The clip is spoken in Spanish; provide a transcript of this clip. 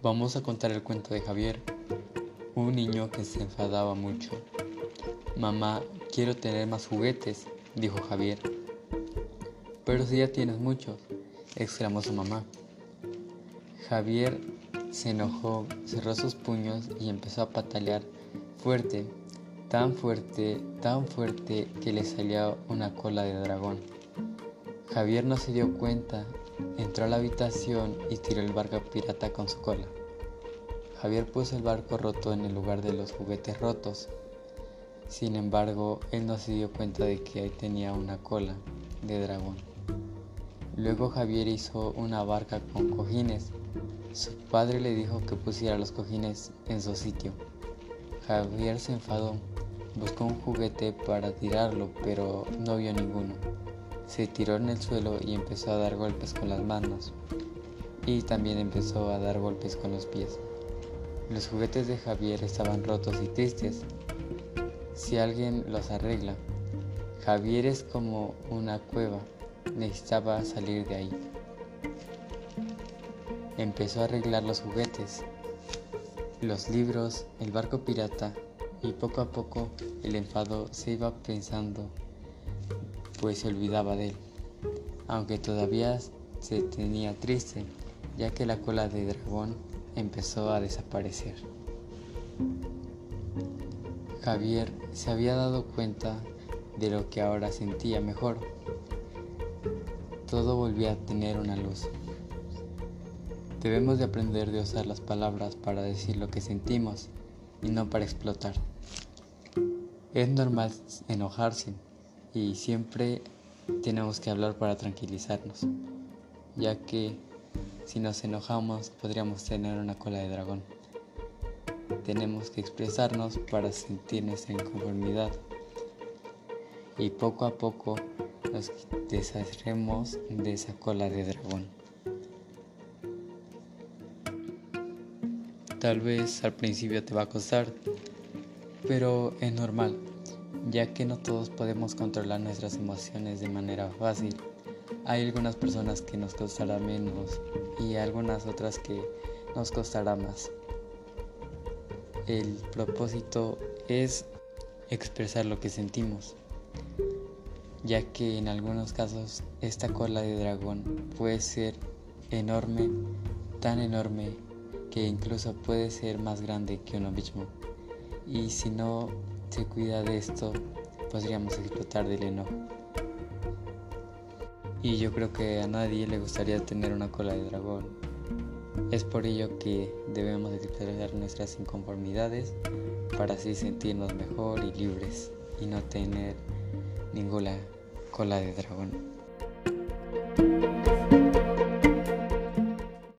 Vamos a contar el cuento de Javier, un niño que se enfadaba mucho. Mamá, quiero tener más juguetes, dijo Javier. Pero si ya tienes muchos, exclamó su mamá. Javier se enojó, cerró sus puños y empezó a patalear fuerte, tan fuerte, tan fuerte que le salía una cola de dragón. Javier no se dio cuenta Entró a la habitación y tiró el barco pirata con su cola. Javier puso el barco roto en el lugar de los juguetes rotos. Sin embargo, él no se dio cuenta de que ahí tenía una cola de dragón. Luego Javier hizo una barca con cojines. Su padre le dijo que pusiera los cojines en su sitio. Javier se enfadó, buscó un juguete para tirarlo, pero no vio ninguno. Se tiró en el suelo y empezó a dar golpes con las manos. Y también empezó a dar golpes con los pies. Los juguetes de Javier estaban rotos y tristes. Si alguien los arregla, Javier es como una cueva, necesitaba salir de ahí. Empezó a arreglar los juguetes, los libros, el barco pirata y poco a poco el enfado se iba pensando pues se olvidaba de él, aunque todavía se tenía triste, ya que la cola de dragón empezó a desaparecer. Javier se había dado cuenta de lo que ahora sentía mejor. Todo volvía a tener una luz. Debemos de aprender de usar las palabras para decir lo que sentimos y no para explotar. Es normal enojarse, y siempre tenemos que hablar para tranquilizarnos, ya que si nos enojamos podríamos tener una cola de dragón. Tenemos que expresarnos para sentirnos en conformidad y poco a poco nos deshaceremos de esa cola de dragón. Tal vez al principio te va a costar, pero es normal ya que no todos podemos controlar nuestras emociones de manera fácil. Hay algunas personas que nos costará menos y algunas otras que nos costará más. El propósito es expresar lo que sentimos, ya que en algunos casos esta cola de dragón puede ser enorme, tan enorme que incluso puede ser más grande que uno mismo. Y si no se cuida de esto, podríamos explotar del enojo. Y yo creo que a nadie le gustaría tener una cola de dragón. Es por ello que debemos expresar nuestras inconformidades para así sentirnos mejor y libres y no tener ninguna cola de dragón.